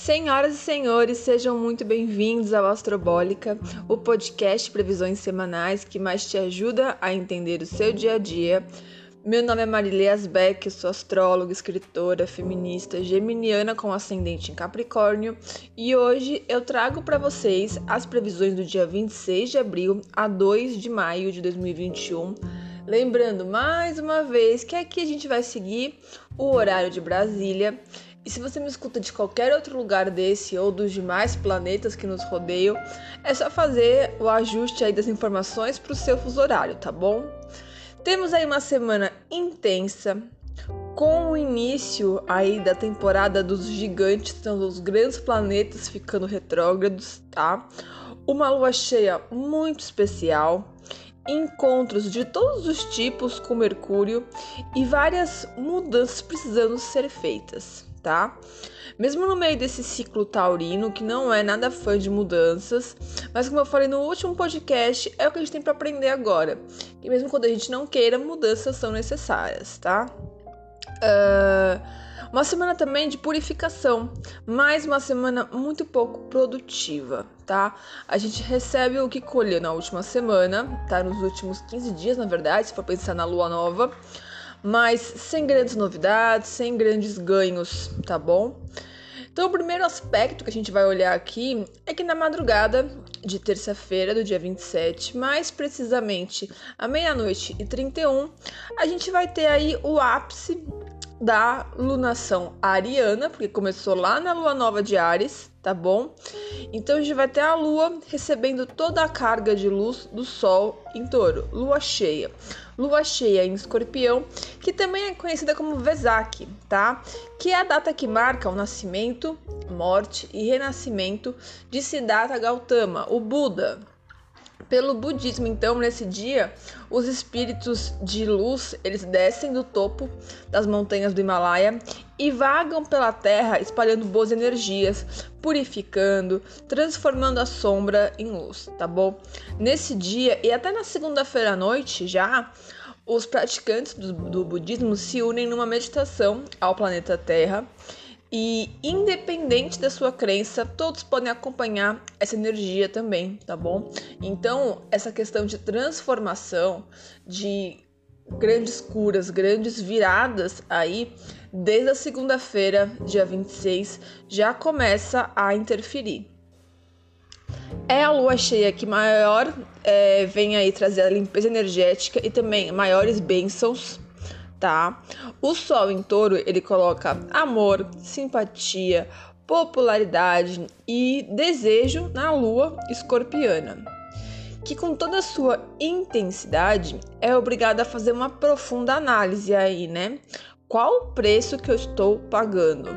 Senhoras e senhores, sejam muito bem-vindos ao Astrobólica, o podcast previsões semanais que mais te ajuda a entender o seu dia a dia. Meu nome é Marilê Asbeck, sou astróloga, escritora, feminista, geminiana com ascendente em Capricórnio e hoje eu trago para vocês as previsões do dia 26 de abril a 2 de maio de 2021. Lembrando mais uma vez que aqui a gente vai seguir o horário de Brasília e se você me escuta de qualquer outro lugar desse ou dos demais planetas que nos rodeiam, é só fazer o ajuste aí das informações para o seu fuso horário, tá bom? Temos aí uma semana intensa, com o início aí da temporada dos gigantes, então dos grandes planetas ficando retrógrados, tá? Uma lua cheia muito especial, encontros de todos os tipos com Mercúrio e várias mudanças precisando ser feitas tá? Mesmo no meio desse ciclo taurino, que não é nada fã de mudanças, mas como eu falei no último podcast, é o que a gente tem para aprender agora. E mesmo quando a gente não queira, mudanças são necessárias, tá? Uh, uma semana também de purificação, mais uma semana muito pouco produtiva, tá? A gente recebe o que colheu na última semana, tá? Nos últimos 15 dias, na verdade, se for pensar na lua nova mas sem grandes novidades, sem grandes ganhos, tá bom? Então, o primeiro aspecto que a gente vai olhar aqui é que na madrugada de terça-feira, do dia 27, mais precisamente à meia-noite e 31, a gente vai ter aí o ápice da lunação ariana, porque começou lá na lua nova de Ares, tá bom? Então a gente vai ter a lua recebendo toda a carga de luz do sol em touro, lua cheia. Lua cheia em escorpião, que também é conhecida como Vesak, tá? Que é a data que marca o nascimento, morte e renascimento de Siddhartha Gautama, o Buda, pelo budismo, então, nesse dia, os espíritos de luz, eles descem do topo das montanhas do Himalaia e vagam pela terra espalhando boas energias, purificando, transformando a sombra em luz, tá bom? Nesse dia e até na segunda-feira à noite já, os praticantes do, do budismo se unem numa meditação ao planeta Terra e independente da sua crença, todos podem acompanhar essa energia também, tá bom? Então, essa questão de transformação, de grandes curas, grandes viradas aí, desde a segunda-feira, dia 26, já começa a interferir. É a lua cheia que maior é, vem aí trazer a limpeza energética e também maiores bênçãos tá? O Sol em Touro, ele coloca amor, simpatia, popularidade e desejo na Lua escorpiana, que com toda a sua intensidade é obrigada a fazer uma profunda análise aí, né? Qual o preço que eu estou pagando?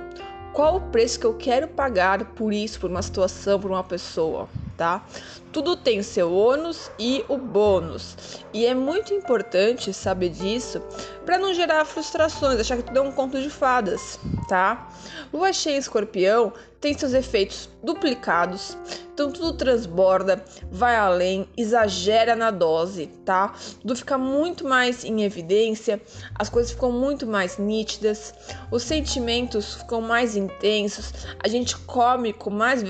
Qual o preço que eu quero pagar por isso, por uma situação, por uma pessoa? Tá? Tudo tem o seu ônus e o bônus. E é muito importante saber disso para não gerar frustrações, achar que tudo é um conto de fadas, tá? Lua cheia em escorpião tem seus efeitos duplicados, então tudo transborda, vai além, exagera na dose, tá? Tudo fica muito mais em evidência, as coisas ficam muito mais nítidas, os sentimentos ficam mais intensos, a gente come com mais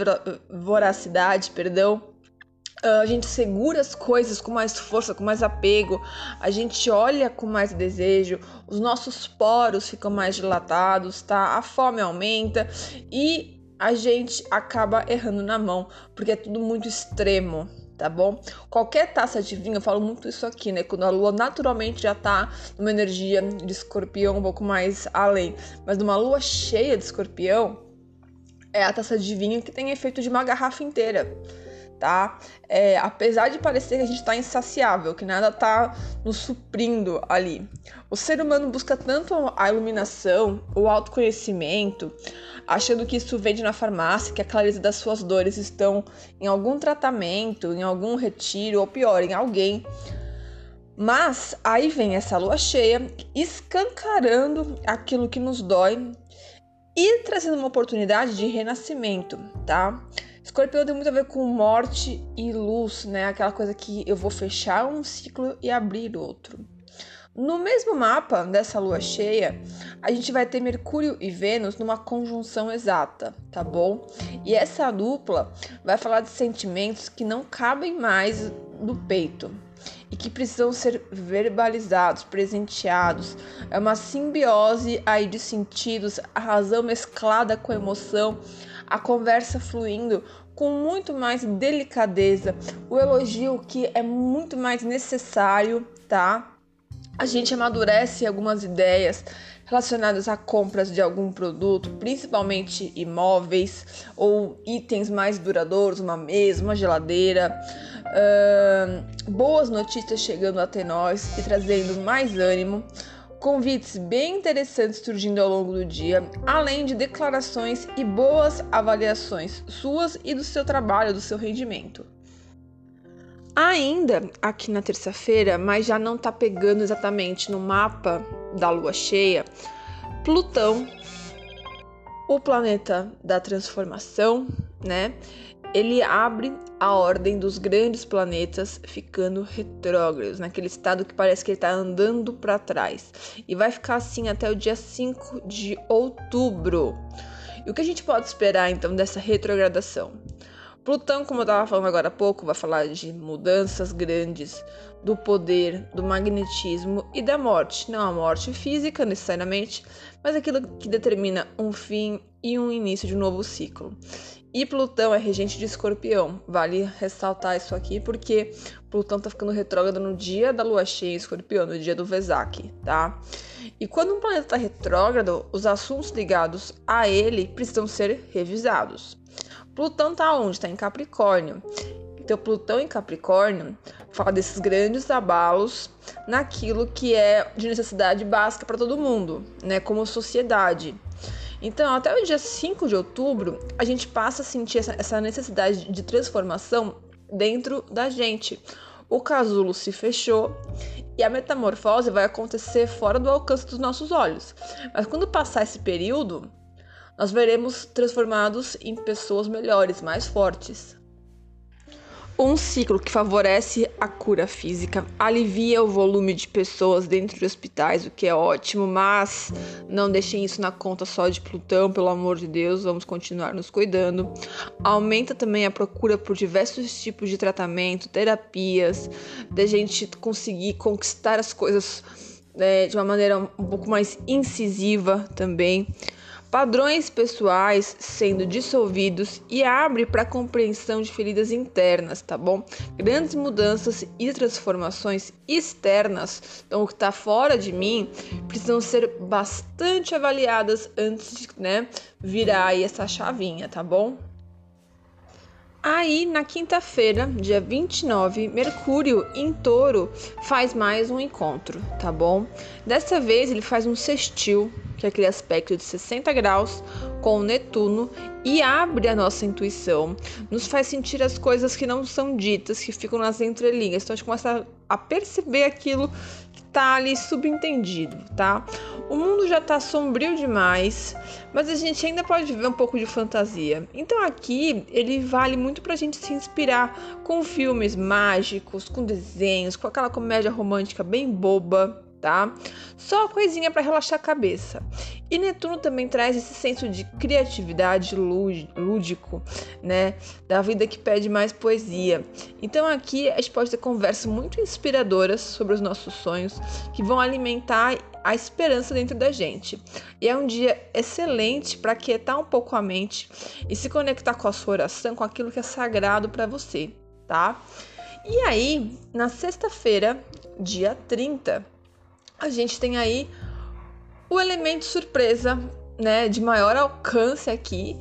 voracidade, perdão. Uh, a gente segura as coisas com mais força, com mais apego, a gente olha com mais desejo, os nossos poros ficam mais dilatados, tá? A fome aumenta e a gente acaba errando na mão, porque é tudo muito extremo, tá bom? Qualquer taça de vinho, eu falo muito isso aqui, né? Quando a lua naturalmente já tá numa energia de escorpião um pouco mais além, mas numa lua cheia de escorpião, é a taça de vinho que tem efeito de uma garrafa inteira tá? É, apesar de parecer que a gente está insaciável, que nada está nos suprindo ali. O ser humano busca tanto a iluminação, o autoconhecimento, achando que isso vende na farmácia, que a clareza das suas dores estão em algum tratamento, em algum retiro, ou pior, em alguém. Mas aí vem essa lua cheia escancarando aquilo que nos dói e trazendo uma oportunidade de renascimento, tá? Escorpião tem muito a ver com morte e luz, né? Aquela coisa que eu vou fechar um ciclo e abrir outro. No mesmo mapa dessa lua cheia, a gente vai ter Mercúrio e Vênus numa conjunção exata, tá bom? E essa dupla vai falar de sentimentos que não cabem mais no peito e que precisam ser verbalizados, presenteados. É uma simbiose aí de sentidos, a razão mesclada com a emoção, a conversa fluindo com muito mais delicadeza, o elogio que é muito mais necessário, tá? A gente amadurece algumas ideias relacionadas a compras de algum produto, principalmente imóveis ou itens mais duradouros, uma mesa, uma geladeira. Uh, boas notícias chegando até nós e trazendo mais ânimo convites bem interessantes surgindo ao longo do dia, além de declarações e boas avaliações suas e do seu trabalho, do seu rendimento. Ainda aqui na terça-feira, mas já não está pegando exatamente no mapa da lua cheia, Plutão, o planeta da transformação, né? Ele abre a ordem dos grandes planetas ficando retrógrados, naquele estado que parece que ele está andando para trás. E vai ficar assim até o dia 5 de outubro. E o que a gente pode esperar então dessa retrogradação? Plutão, como eu estava falando agora há pouco, vai falar de mudanças grandes do poder, do magnetismo e da morte. Não a morte física necessariamente, mas aquilo que determina um fim e um início de um novo ciclo. E Plutão é regente de Escorpião. Vale ressaltar isso aqui porque Plutão tá ficando retrógrado no dia da lua cheia em Escorpião, no dia do Vesak, tá? E quando um planeta está retrógrado, os assuntos ligados a ele precisam ser revisados. Plutão tá onde? Está em Capricórnio. Então, Plutão em Capricórnio fala desses grandes abalos naquilo que é de necessidade básica para todo mundo, né, como sociedade. Então, até o dia 5 de outubro, a gente passa a sentir essa, essa necessidade de transformação dentro da gente. O casulo se fechou e a metamorfose vai acontecer fora do alcance dos nossos olhos. Mas quando passar esse período, nós veremos transformados em pessoas melhores, mais fortes. Um ciclo que favorece a cura física, alivia o volume de pessoas dentro de hospitais, o que é ótimo, mas não deixem isso na conta só de Plutão, pelo amor de Deus, vamos continuar nos cuidando. Aumenta também a procura por diversos tipos de tratamento, terapias, da gente conseguir conquistar as coisas né, de uma maneira um pouco mais incisiva também padrões pessoais sendo dissolvidos e abre para a compreensão de feridas internas, tá bom? Grandes mudanças e transformações externas, então o que está fora de mim, precisam ser bastante avaliadas antes de né, virar aí essa chavinha, tá bom? Aí, na quinta-feira, dia 29, Mercúrio em Touro faz mais um encontro, tá bom? Dessa vez ele faz um sextil, que é aquele aspecto de 60 graus, com o Netuno e abre a nossa intuição, nos faz sentir as coisas que não são ditas, que ficam nas entrelinhas. Então a gente começa a perceber aquilo tá ali subentendido, tá? O mundo já tá sombrio demais, mas a gente ainda pode ver um pouco de fantasia. Então aqui ele vale muito pra gente se inspirar com filmes mágicos, com desenhos, com aquela comédia romântica bem boba, tá? Só coisinha para relaxar a cabeça. E Netuno também traz esse senso de criatividade lúdico, né? Da vida que pede mais poesia. Então aqui a gente pode ter conversas muito inspiradoras sobre os nossos sonhos que vão alimentar a esperança dentro da gente. E é um dia excelente para quietar um pouco a mente e se conectar com a sua oração, com aquilo que é sagrado para você, tá? E aí, na sexta-feira, dia 30, a gente tem aí o elemento surpresa, né, de maior alcance aqui,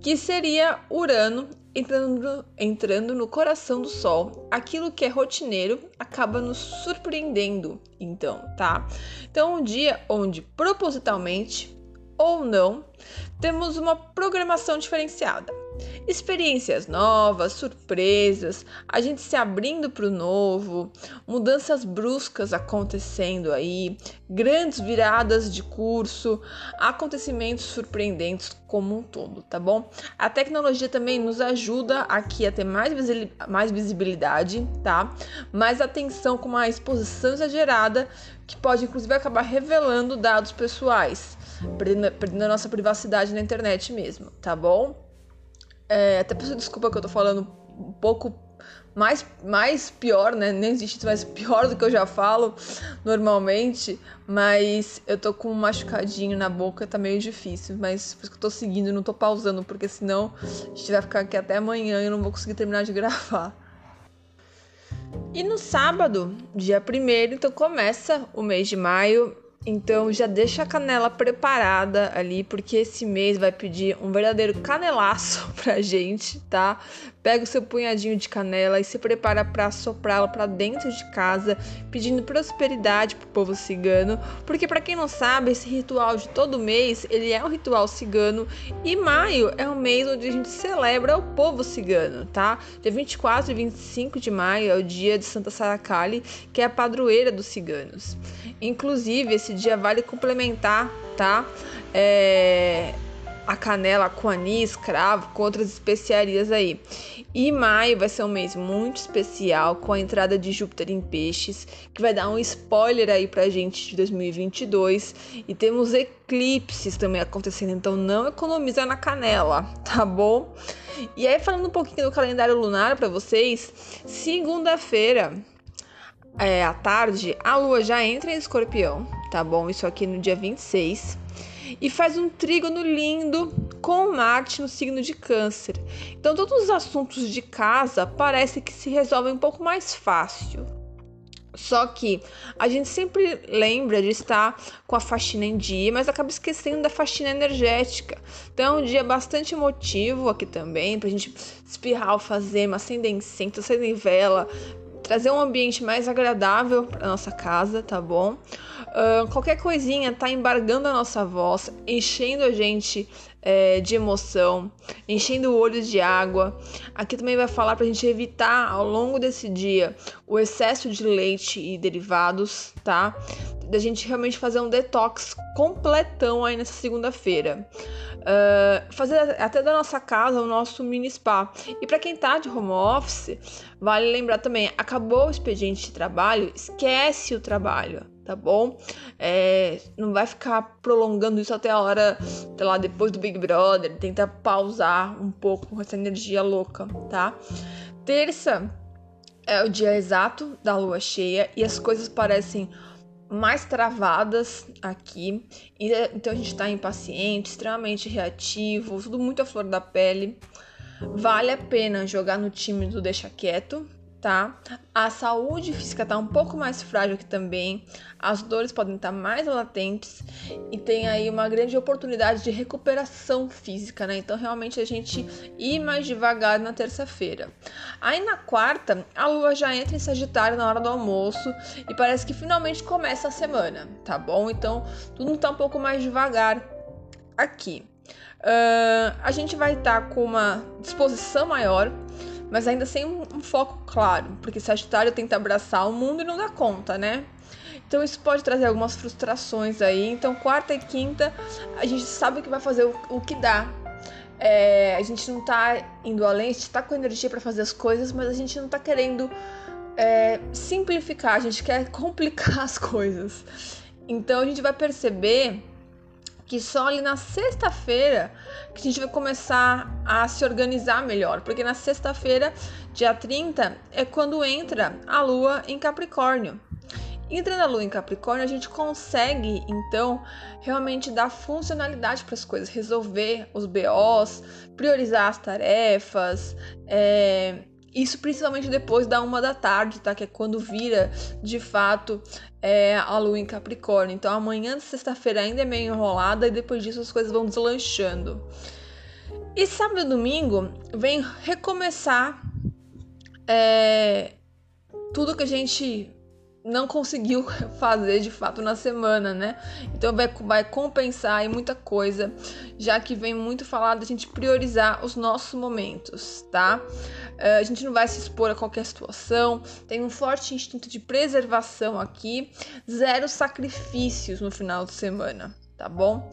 que seria Urano entrando, entrando no coração do Sol. Aquilo que é rotineiro acaba nos surpreendendo, então, tá? Então, um dia onde propositalmente ou não, temos uma programação diferenciada experiências novas, surpresas, a gente se abrindo para o novo, mudanças bruscas acontecendo aí, grandes viradas de curso, acontecimentos surpreendentes como um todo, tá bom? A tecnologia também nos ajuda aqui a ter mais, mais visibilidade, tá? Mais atenção com uma exposição exagerada que pode inclusive acabar revelando dados pessoais perdendo, perdendo a nossa privacidade na internet mesmo, tá bom? É, até peço desculpa que eu tô falando um pouco mais, mais pior, né? Nem existe mais pior do que eu já falo normalmente, mas eu tô com um machucadinho na boca, tá meio difícil, mas por isso que eu tô seguindo, não tô pausando, porque senão a gente vai ficar aqui até amanhã e eu não vou conseguir terminar de gravar. E no sábado, dia 1 então começa o mês de maio então já deixa a canela preparada ali, porque esse mês vai pedir um verdadeiro canelaço pra gente, tá? Pega o seu punhadinho de canela e se prepara para soprá-la para dentro de casa, pedindo prosperidade pro povo cigano, porque para quem não sabe, esse ritual de todo mês, ele é um ritual cigano e maio é o mês onde a gente celebra o povo cigano, tá? Dia 24 e 25 de maio é o dia de Santa Saracali, que é a padroeira dos ciganos. Inclusive, esse dia vale complementar, tá? É, a canela com anis, cravo, com outras especiarias aí. E maio vai ser um mês muito especial com a entrada de Júpiter em Peixes, que vai dar um spoiler aí pra gente de 2022. E temos eclipses também acontecendo, então não economiza na canela, tá bom? E aí falando um pouquinho do calendário lunar para vocês, segunda-feira é, à tarde, a lua já entra em escorpião, tá bom? Isso aqui no dia 26 e faz um trígono lindo com Marte no signo de Câncer. Então, todos os assuntos de casa parece que se resolvem um pouco mais fácil. Só que a gente sempre lembra de estar com a faxina em dia, mas acaba esquecendo da faxina energética. Então é um dia bastante emotivo aqui também, pra gente espirrar alfazema, acender incenso, acender vela, trazer um ambiente mais agradável para nossa casa, tá bom? Uh, qualquer coisinha tá embargando a nossa voz, enchendo a gente é, de emoção, enchendo o olho de água. Aqui também vai falar para a gente evitar ao longo desse dia o excesso de leite e derivados, tá? Da gente realmente fazer um detox completão aí nessa segunda-feira. Uh, fazer até da nossa casa o nosso mini spa. E para quem tá de home office, vale lembrar também: acabou o expediente de trabalho, esquece o trabalho tá bom? É, não vai ficar prolongando isso até a hora, sei lá, depois do Big Brother. Tenta pausar um pouco com essa energia louca, tá? Terça é o dia exato da lua cheia e as coisas parecem mais travadas aqui. Então a gente tá impaciente, extremamente reativo, tudo muito à flor da pele. Vale a pena jogar no time do deixa quieto, tá? A saúde física tá um pouco mais frágil aqui também, as dores podem estar mais latentes e tem aí uma grande oportunidade de recuperação física, né? Então realmente a gente ir mais devagar na terça-feira. Aí na quarta, a lua já entra em Sagitário na hora do almoço e parece que finalmente começa a semana, tá bom? Então tudo tá um pouco mais devagar aqui. Uh, a gente vai estar tá com uma disposição maior mas ainda sem um, um foco claro, porque Sagitário tenta abraçar o mundo e não dá conta, né? Então isso pode trazer algumas frustrações aí. Então quarta e quinta a gente sabe que vai fazer o, o que dá. É, a gente não tá indo além, a gente tá com energia para fazer as coisas, mas a gente não tá querendo é, simplificar, a gente quer complicar as coisas. Então a gente vai perceber que só ali na sexta-feira que a gente vai começar a se organizar melhor, porque na sexta-feira, dia 30, é quando entra a lua em Capricórnio. Entrando a lua em Capricórnio, a gente consegue então realmente dar funcionalidade para as coisas, resolver os BOs, priorizar as tarefas, é, isso principalmente depois da uma da tarde, tá? Que é quando vira de fato é, a lua em Capricórnio. Então amanhã sexta-feira ainda é meio enrolada e depois disso as coisas vão deslanchando. E sábado e domingo vem recomeçar é, tudo que a gente não conseguiu fazer de fato na semana, né? Então vai, vai compensar aí muita coisa, já que vem muito falado a gente priorizar os nossos momentos, tá? Uh, a gente não vai se expor a qualquer situação, tem um forte instinto de preservação aqui, zero sacrifícios no final de semana, tá bom?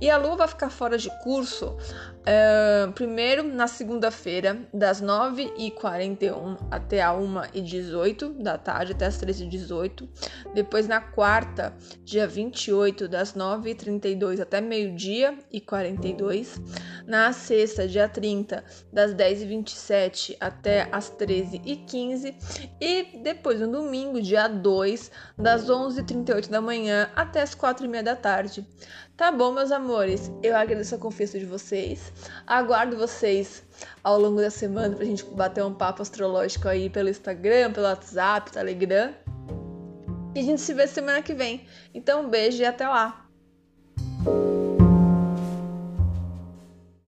E a lua vai ficar fora de curso Uh, primeiro na segunda-feira, das 9h41 até a 1h18 da tarde, até as 13h18. Depois na quarta, dia 28, das 9h32 até meio-dia e 42. Na sexta, dia 30, das 10h27 até as 13h15. E depois no domingo, dia 2, das 11h38 da manhã até as 4h30 da tarde. Tá bom, meus amores, eu agradeço a confiança de vocês. Aguardo vocês ao longo da semana pra gente bater um papo astrológico aí pelo Instagram, pelo WhatsApp, Telegram. E a gente se vê semana que vem. Então, um beijo e até lá!